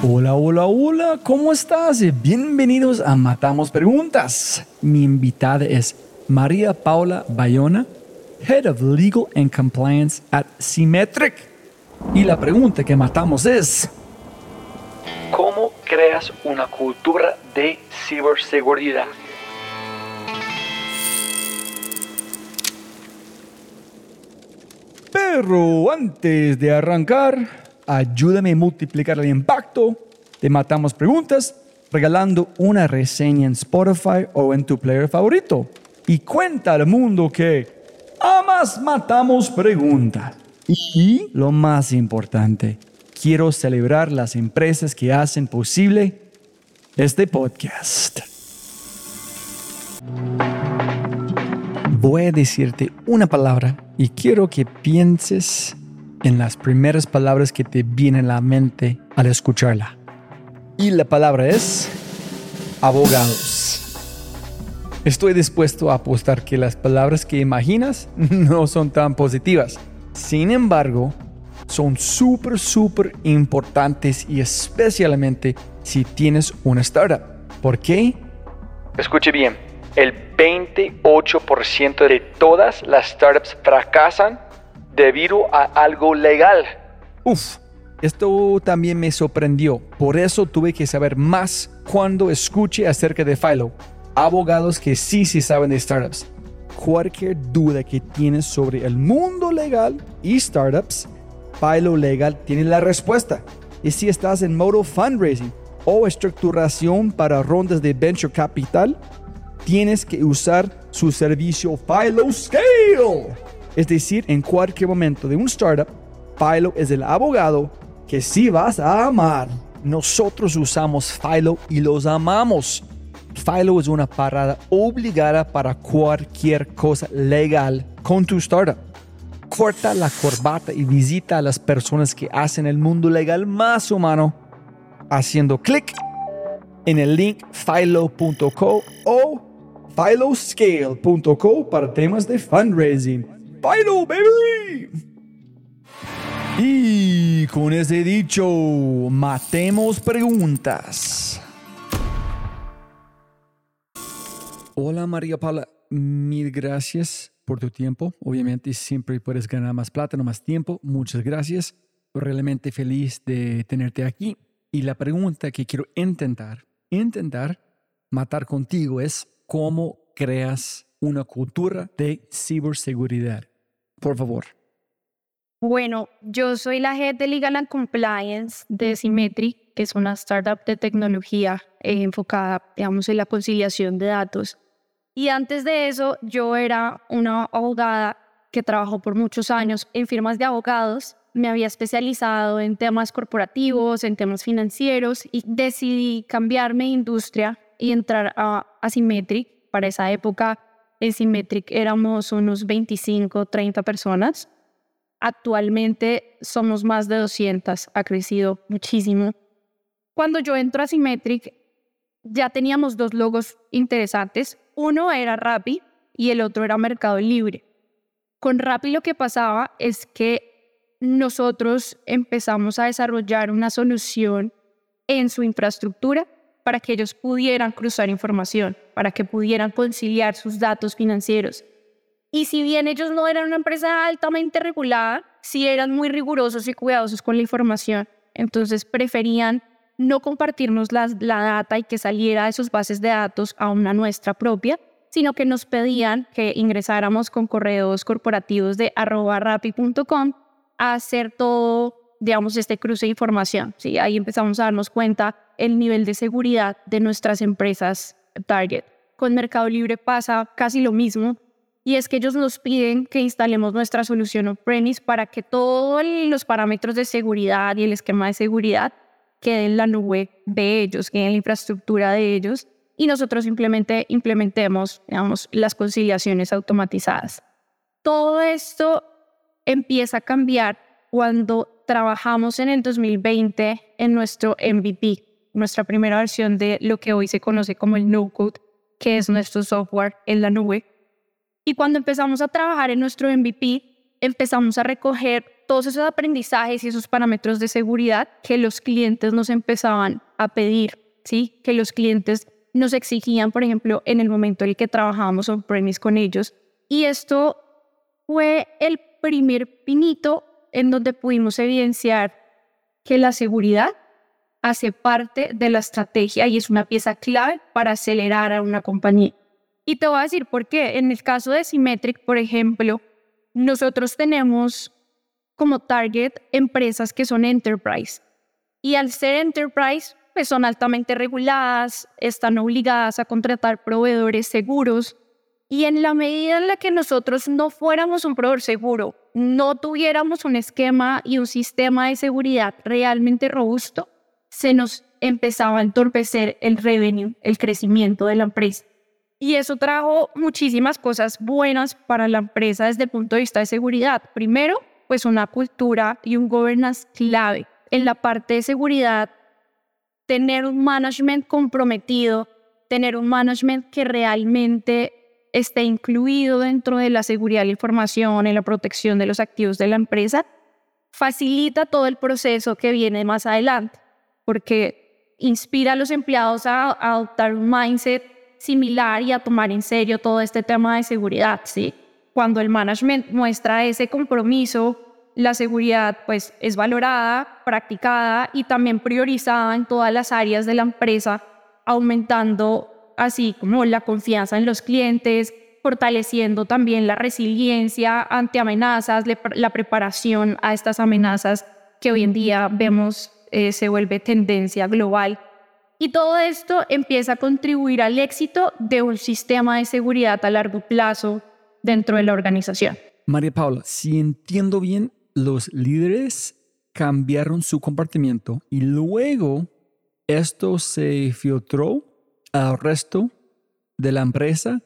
Hola, hola, hola, ¿cómo estás? Bienvenidos a Matamos Preguntas. Mi invitada es María Paula Bayona, Head of Legal and Compliance at Symmetric. Y la pregunta que matamos es, ¿cómo creas una cultura de ciberseguridad? Pero antes de arrancar, ayúdame a multiplicar el impacto. Te matamos preguntas regalando una reseña en Spotify o en tu player favorito. Y cuenta al mundo que amas matamos preguntas. Y lo más importante, quiero celebrar las empresas que hacen posible este podcast. Voy a decirte una palabra y quiero que pienses en las primeras palabras que te vienen a la mente al escucharla. Y la palabra es abogados. Estoy dispuesto a apostar que las palabras que imaginas no son tan positivas. Sin embargo, son súper, súper importantes y especialmente si tienes una startup. ¿Por qué? Escuche bien, el 28% de todas las startups fracasan debido a algo legal. Uf, esto también me sorprendió. Por eso tuve que saber más cuando escuché acerca de Philo. Abogados que sí sí saben de startups. Cualquier duda que tienes sobre el mundo legal y startups, Philo Legal tiene la respuesta. Y si estás en modo fundraising o estructuración para rondas de venture capital, tienes que usar su servicio Philo Scale. Es decir, en cualquier momento de un startup, Philo es el abogado que sí vas a amar. Nosotros usamos Philo y los amamos. Philo es una parada obligada para cualquier cosa legal con tu startup. Corta la corbata y visita a las personas que hacen el mundo legal más humano haciendo clic en el link philo.co o philoscale.co para temas de fundraising. Final baby. Y con ese dicho, matemos preguntas. Hola María Paula, mil gracias por tu tiempo. Obviamente siempre puedes ganar más plata, no más tiempo. Muchas gracias. Realmente feliz de tenerte aquí. Y la pregunta que quiero intentar, intentar matar contigo es cómo creas una cultura de ciberseguridad. Por favor. Bueno, yo soy la head de Legal and Compliance de Symmetric, que es una startup de tecnología eh, enfocada, digamos, en la conciliación de datos. Y antes de eso, yo era una abogada que trabajó por muchos años en firmas de abogados. Me había especializado en temas corporativos, en temas financieros y decidí cambiarme de industria y entrar a, a Symmetric. Para esa época en Symmetric éramos unos 25, 30 personas. Actualmente somos más de 200, ha crecido muchísimo. Cuando yo entro a Symmetric, ya teníamos dos logos interesantes. Uno era Rappi y el otro era Mercado Libre. Con Rappi lo que pasaba es que nosotros empezamos a desarrollar una solución en su infraestructura para que ellos pudieran cruzar información, para que pudieran conciliar sus datos financieros. Y si bien ellos no eran una empresa altamente regulada, sí eran muy rigurosos y cuidadosos con la información. Entonces preferían no compartirnos la, la data y que saliera de sus bases de datos a una nuestra propia, sino que nos pedían que ingresáramos con correos corporativos de arroba rapi.com a hacer todo, digamos, este cruce de información. ¿sí? Ahí empezamos a darnos cuenta el nivel de seguridad de nuestras empresas target. Con Mercado Libre pasa casi lo mismo y es que ellos nos piden que instalemos nuestra solución on-premise para que todos los parámetros de seguridad y el esquema de seguridad quede en la nube de ellos, quede en la infraestructura de ellos y nosotros simplemente implementemos, digamos, las conciliaciones automatizadas. Todo esto empieza a cambiar cuando trabajamos en el 2020 en nuestro MVP, nuestra primera versión de lo que hoy se conoce como el no-code, que es nuestro software en la nube. Y cuando empezamos a trabajar en nuestro MVP, empezamos a recoger todos esos aprendizajes y esos parámetros de seguridad que los clientes nos empezaban a pedir, ¿sí? Que los clientes nos exigían, por ejemplo, en el momento en el que trabajábamos on-premise con ellos. Y esto fue el primer pinito en donde pudimos evidenciar que la seguridad hace parte de la estrategia y es una pieza clave para acelerar a una compañía. Y te voy a decir por qué. En el caso de Symmetric, por ejemplo, nosotros tenemos como target empresas que son enterprise. Y al ser enterprise, pues son altamente reguladas, están obligadas a contratar proveedores seguros. Y en la medida en la que nosotros no fuéramos un proveedor seguro, no tuviéramos un esquema y un sistema de seguridad realmente robusto, se nos empezaba a entorpecer el revenue, el crecimiento de la empresa. Y eso trajo muchísimas cosas buenas para la empresa desde el punto de vista de seguridad. Primero, pues una cultura y un governance clave. En la parte de seguridad tener un management comprometido, tener un management que realmente esté incluido dentro de la seguridad de la información, en la protección de los activos de la empresa, facilita todo el proceso que viene más adelante, porque inspira a los empleados a, adoptar un mindset similar y a tomar en serio todo este tema de seguridad. ¿sí? Cuando el management muestra ese compromiso la seguridad pues es valorada, practicada y también priorizada en todas las áreas de la empresa, aumentando así como la confianza en los clientes, fortaleciendo también la resiliencia ante amenazas, la preparación a estas amenazas que hoy en día vemos eh, se vuelve tendencia global. Y todo esto empieza a contribuir al éxito de un sistema de seguridad a largo plazo dentro de la organización. María Paula, si entiendo bien, los líderes cambiaron su comportamiento y luego esto se filtró al resto de la empresa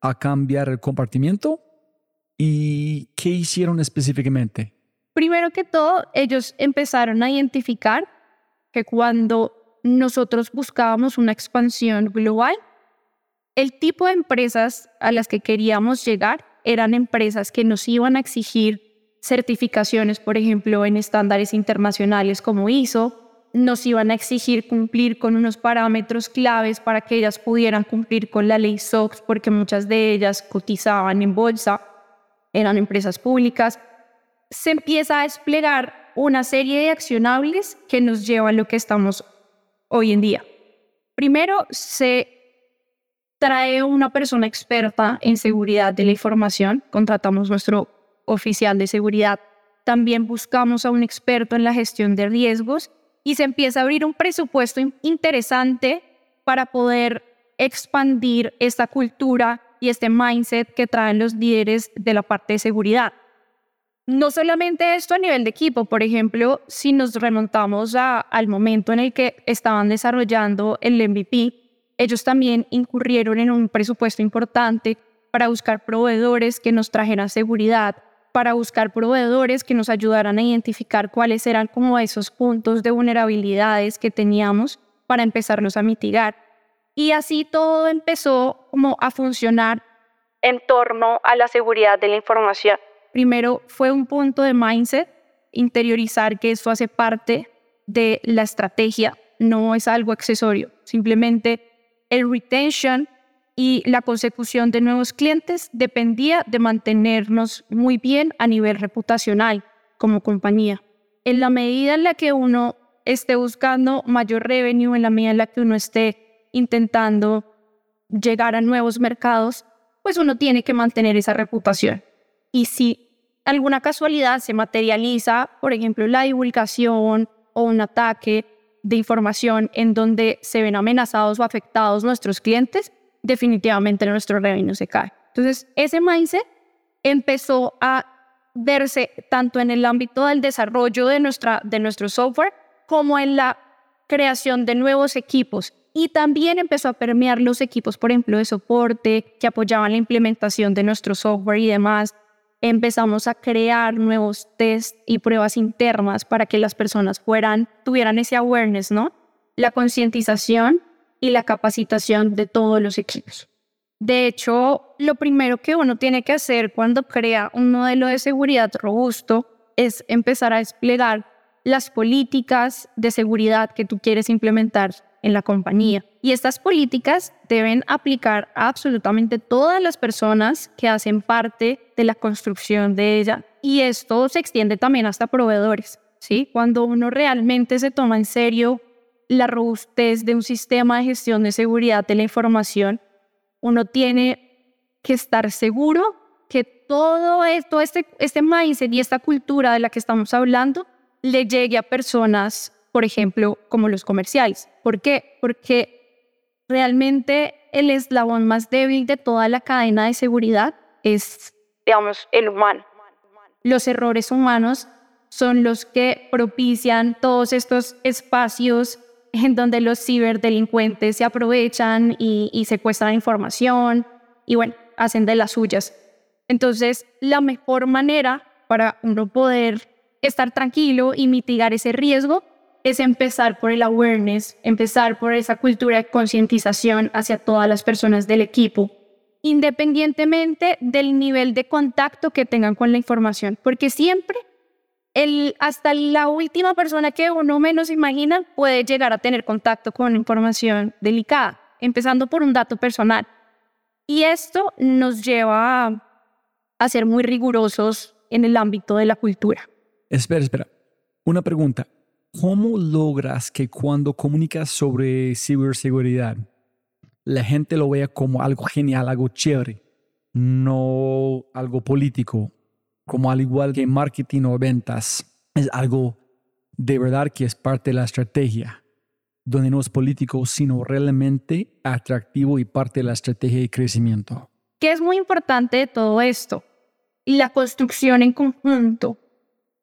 a cambiar el comportamiento y qué hicieron específicamente. Primero que todo, ellos empezaron a identificar que cuando nosotros buscábamos una expansión global, el tipo de empresas a las que queríamos llegar eran empresas que nos iban a exigir certificaciones, por ejemplo, en estándares internacionales como ISO, nos iban a exigir cumplir con unos parámetros claves para que ellas pudieran cumplir con la ley SOX, porque muchas de ellas cotizaban en bolsa, eran empresas públicas. Se empieza a desplegar una serie de accionables que nos llevan a lo que estamos hoy en día. Primero, se trae una persona experta en seguridad de la información, contratamos nuestro oficial de seguridad. También buscamos a un experto en la gestión de riesgos y se empieza a abrir un presupuesto interesante para poder expandir esta cultura y este mindset que traen los líderes de la parte de seguridad. No solamente esto a nivel de equipo, por ejemplo, si nos remontamos al momento en el que estaban desarrollando el MVP, ellos también incurrieron en un presupuesto importante para buscar proveedores que nos trajeran seguridad, para buscar proveedores que nos ayudaran a identificar cuáles eran como esos puntos de vulnerabilidades que teníamos para empezarlos a mitigar. Y así todo empezó como a funcionar en torno a la seguridad de la información. Primero fue un punto de mindset, interiorizar que esto hace parte de la estrategia, no es algo accesorio, simplemente el retention y la consecución de nuevos clientes dependía de mantenernos muy bien a nivel reputacional como compañía. En la medida en la que uno esté buscando mayor revenue, en la medida en la que uno esté intentando llegar a nuevos mercados, pues uno tiene que mantener esa reputación. Y si alguna casualidad se materializa, por ejemplo, la divulgación o un ataque de información en donde se ven amenazados o afectados nuestros clientes, definitivamente nuestro revenue se cae. Entonces, ese mindset empezó a verse tanto en el ámbito del desarrollo de, nuestra, de nuestro software como en la creación de nuevos equipos y también empezó a permear los equipos, por ejemplo, de soporte que apoyaban la implementación de nuestro software y demás. Empezamos a crear nuevos test y pruebas internas para que las personas fueran, tuvieran ese awareness, ¿no? La concientización y la capacitación de todos los equipos. De hecho, lo primero que uno tiene que hacer cuando crea un modelo de seguridad robusto es empezar a desplegar las políticas de seguridad que tú quieres implementar en la compañía. Y estas políticas deben aplicar absolutamente todas las personas que hacen parte de la construcción de ella. Y esto se extiende también hasta proveedores. ¿sí? Cuando uno realmente se toma en serio la robustez de un sistema de gestión de seguridad de la información, uno tiene que estar seguro que todo esto, este, este mindset y esta cultura de la que estamos hablando le llegue a personas, por ejemplo, como los comerciales. ¿Por qué? Porque realmente el eslabón más débil de toda la cadena de seguridad es, digamos, el humano. Los errores humanos son los que propician todos estos espacios en donde los ciberdelincuentes se aprovechan y, secuestran información y bueno, hacen de las suyas. Entonces, la mejor manera para uno poder estar tranquilo y mitigar ese riesgo es empezar por el awareness, empezar por esa cultura de concientización hacia todas las personas del equipo, independientemente del nivel de contacto que tengan con la información, porque siempre el, hasta la última persona que uno menos imagina puede llegar a tener contacto con información delicada, empezando por un dato personal. Y esto nos lleva a, a ser muy rigurosos en el ámbito de la cultura. Espera, espera. Una pregunta. ¿Cómo logras que cuando comunicas sobre ciberseguridad, la gente lo vea como algo genial, algo chévere, no algo político, como al igual que marketing o ventas, es algo de verdad que es parte de la estrategia, donde no es político, sino realmente atractivo y parte de la estrategia de crecimiento. ¿Qué es muy importante de todo esto? La construcción en conjunto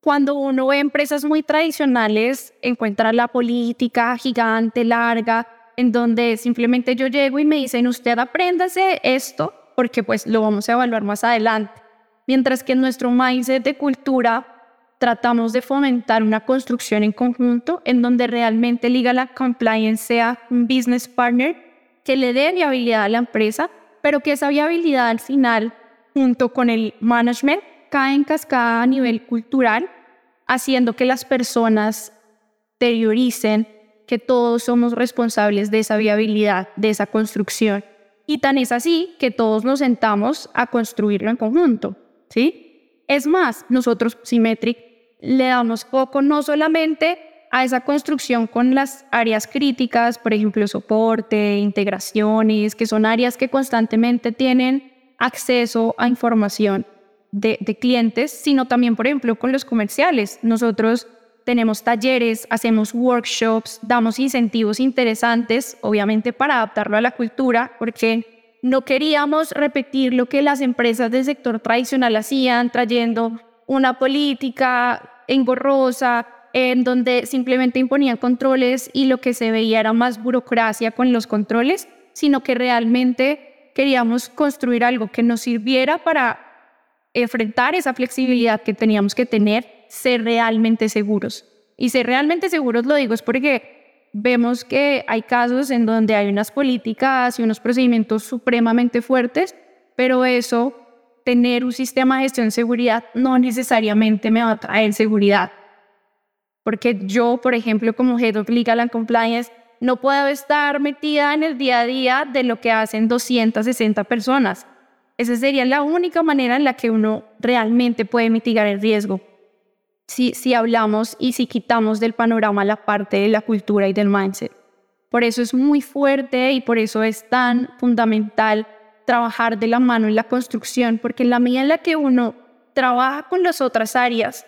cuando uno ve empresas muy tradicionales, encuentra la política gigante, larga, en donde simplemente yo llego y me dicen, usted apréndase esto, porque pues lo vamos a evaluar más adelante. Mientras que en nuestro mindset de cultura tratamos de fomentar una construcción en conjunto en donde realmente Legal Compliance sea un business partner que le dé viabilidad a la empresa, pero que esa viabilidad al final, junto con el management, cae en cascada a nivel cultural, haciendo que las personasterioricen que todos somos responsables de esa viabilidad, de esa construcción. Y tan es así que todos nos sentamos a construirlo en conjunto, ¿sí? Es más, nosotros, Symmetric, le damos poco no solamente a esa construcción con las áreas críticas, por ejemplo, soporte, integraciones, que son áreas que constantemente tienen acceso a información, de, clientes, sino también, por ejemplo, con los comerciales. Nosotros tenemos talleres, hacemos workshops, damos incentivos interesantes, obviamente para adaptarlo a la cultura, porque no queríamos repetir lo que las empresas del sector tradicional hacían, trayendo una política engorrosa, en donde simplemente imponían controles y lo que se veía era más burocracia con los controles, sino que realmente queríamos construir algo que nos sirviera para enfrentar esa flexibilidad que teníamos que tener, ser realmente seguros. Y ser realmente seguros lo digo es porque vemos que hay casos en donde hay unas políticas y unos procedimientos supremamente fuertes, pero eso, tener un sistema de gestión de seguridad no necesariamente me va a traer seguridad. Porque yo, por ejemplo, como Head of Legal and Compliance, no puedo estar metida en el día a día de lo que hacen 260 personas. Esa sería la única manera en la que uno realmente puede mitigar el riesgo. Si, si hablamos y si quitamos del panorama la parte de la cultura y del mindset. Por eso es muy fuerte y por eso es tan fundamental trabajar de la mano en la construcción, porque en la medida en la que uno trabaja con las otras áreas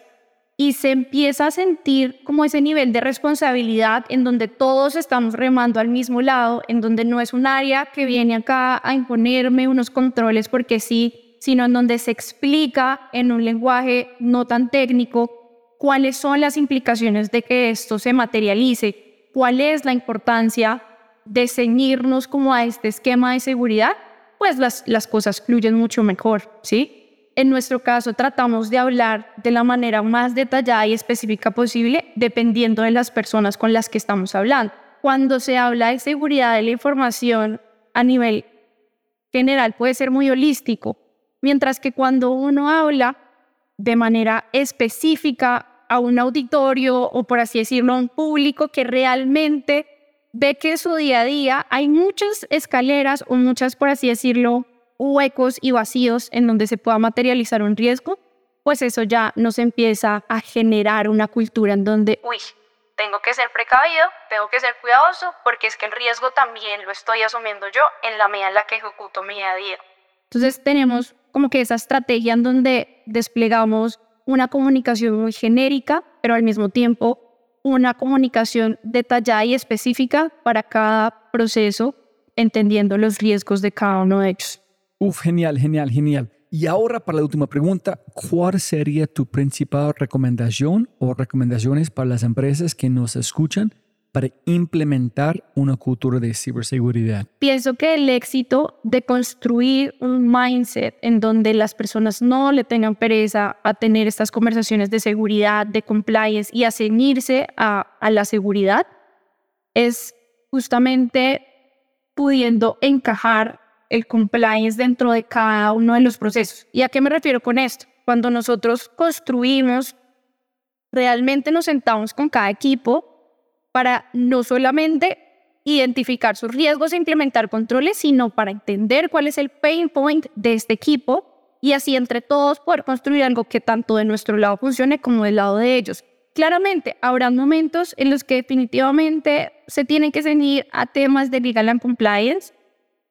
y se empieza a sentir como ese nivel de responsabilidad en donde todos estamos remando al mismo lado, en donde no es un área que viene acá a imponerme unos controles porque sí, sino en donde se explica en un lenguaje no tan técnico cuáles son las implicaciones de que esto se materialice. cuál es la importancia de ceñirnos como a este esquema de seguridad, pues las, las cosas fluyen mucho mejor, ¿sí? En nuestro caso, tratamos de hablar de la manera más detallada y específica posible, dependiendo de las personas con las que estamos hablando. Cuando se habla de seguridad de la información a nivel general, puede ser muy holístico, mientras que cuando uno habla de manera específica a un auditorio o, por así decirlo, a un público que realmente ve que en su día a día hay muchas escaleras o muchas, por así decirlo, huecos y vacíos en donde se pueda materializar un riesgo, pues eso ya nos empieza a generar una cultura en donde, uy, tengo que ser precavido, tengo que ser cuidadoso, porque es que el riesgo también lo estoy asumiendo yo en la medida en la que ejecuto mi día a día. Entonces tenemos como que esa estrategia en donde desplegamos una comunicación muy genérica, pero al mismo tiempo una comunicación detallada y específica para cada proceso, entendiendo los riesgos de cada uno de ellos. Uf, genial, genial, genial. Y ahora para la última pregunta, ¿cuál sería tu principal recomendación o recomendaciones para las empresas que nos escuchan para implementar una cultura de ciberseguridad? Pienso que el éxito de construir un mindset en donde las personas no le tengan pereza a tener estas conversaciones de seguridad, de compliance y a ceñirse a, a la seguridad es justamente pudiendo encajar el compliance dentro de cada uno de los procesos. ¿Y a qué me refiero con esto? Cuando nosotros construimos, realmente nos sentamos con cada equipo para no solamente identificar sus riesgos e implementar controles, sino para entender cuál es el pain point de este equipo y así entre todos poder construir algo que tanto de nuestro lado funcione como del lado de ellos. Claramente, habrá momentos en los que definitivamente se tienen que ceñir a temas de legal and compliance,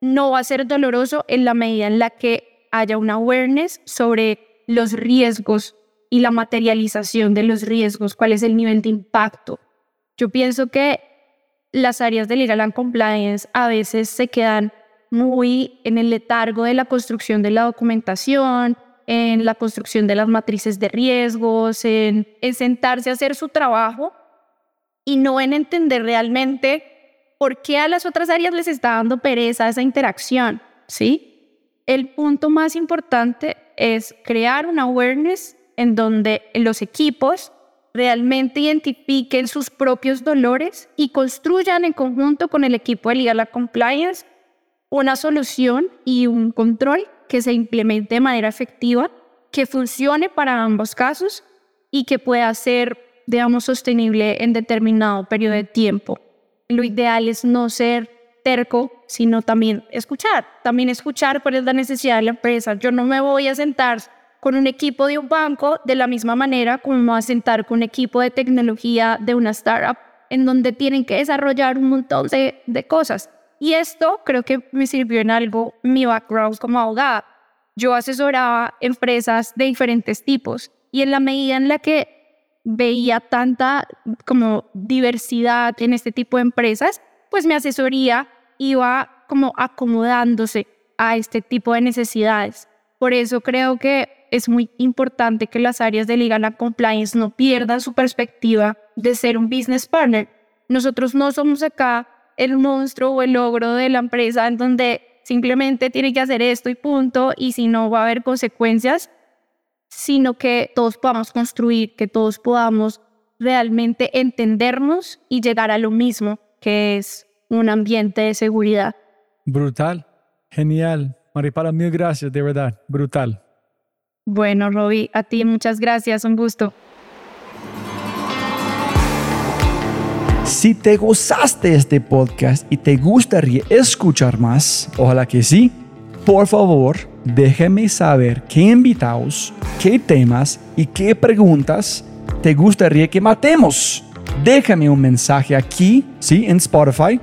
no va a ser doloroso en la medida en la que haya una awareness sobre los riesgos y la materialización de los riesgos, cuál es el nivel de impacto. Yo pienso que las áreas de legal compliance a veces se quedan muy en el letargo de la construcción de la documentación, en la construcción de las matrices de riesgos, en, en sentarse a hacer su trabajo y no en entender realmente ¿por qué a las otras áreas les está dando pereza esa interacción? ¿Sí? El punto más importante es crear una awareness en donde los equipos realmente identifiquen sus propios dolores y construyan en conjunto con el equipo de Legal Compliance una solución y un control que se implemente de manera efectiva, que funcione para ambos casos y que pueda ser, digamos, sostenible en determinado periodo de tiempo lo ideal es no ser terco, sino también escuchar, también escuchar cuál es la necesidad de la empresa. Yo no me voy a sentar con un equipo de un banco de la misma manera como a sentar con un equipo de tecnología de una startup en donde tienen que desarrollar un montón de, de cosas. Y esto creo que me sirvió en algo mi background como abogada. Yo asesoraba empresas de diferentes tipos y en la medida en la que veía tanta como diversidad en este tipo de empresas, pues mi asesoría iba como acomodándose a este tipo de necesidades. Por eso creo que es muy importante que las áreas de legal and compliance no pierdan su perspectiva de ser un business partner. Nosotros no somos acá el monstruo o el logro de la empresa en donde simplemente tiene que hacer esto y punto, y si no va a haber consecuencias, sino que todos podamos construir, que todos podamos realmente entendernos y llegar a lo mismo, que es un ambiente de seguridad. Brutal, genial. Maripala, mil gracias, de verdad, brutal. Bueno, Roby, a ti muchas gracias, un gusto. Si te gozaste este podcast y te gustaría escuchar más, ojalá que sí, por favor, déjeme saber qué invitados, qué temas y qué preguntas te gustaría que matemos. Déjame un mensaje aquí, sí, en Spotify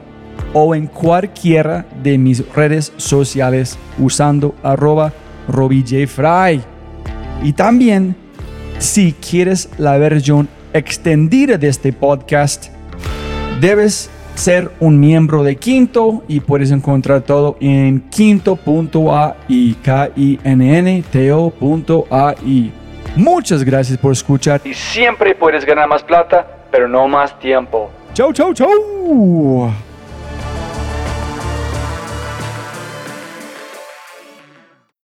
o en cualquiera de mis redes sociales usando arroba RobbieJFry. Y también, si quieres la versión extendida de este podcast, debes ser un miembro de Quinto y puedes encontrar todo en quinto.ai, k i n n t -O Muchas gracias por escuchar y siempre puedes ganar más plata, pero no más tiempo. Chau, chau, chau.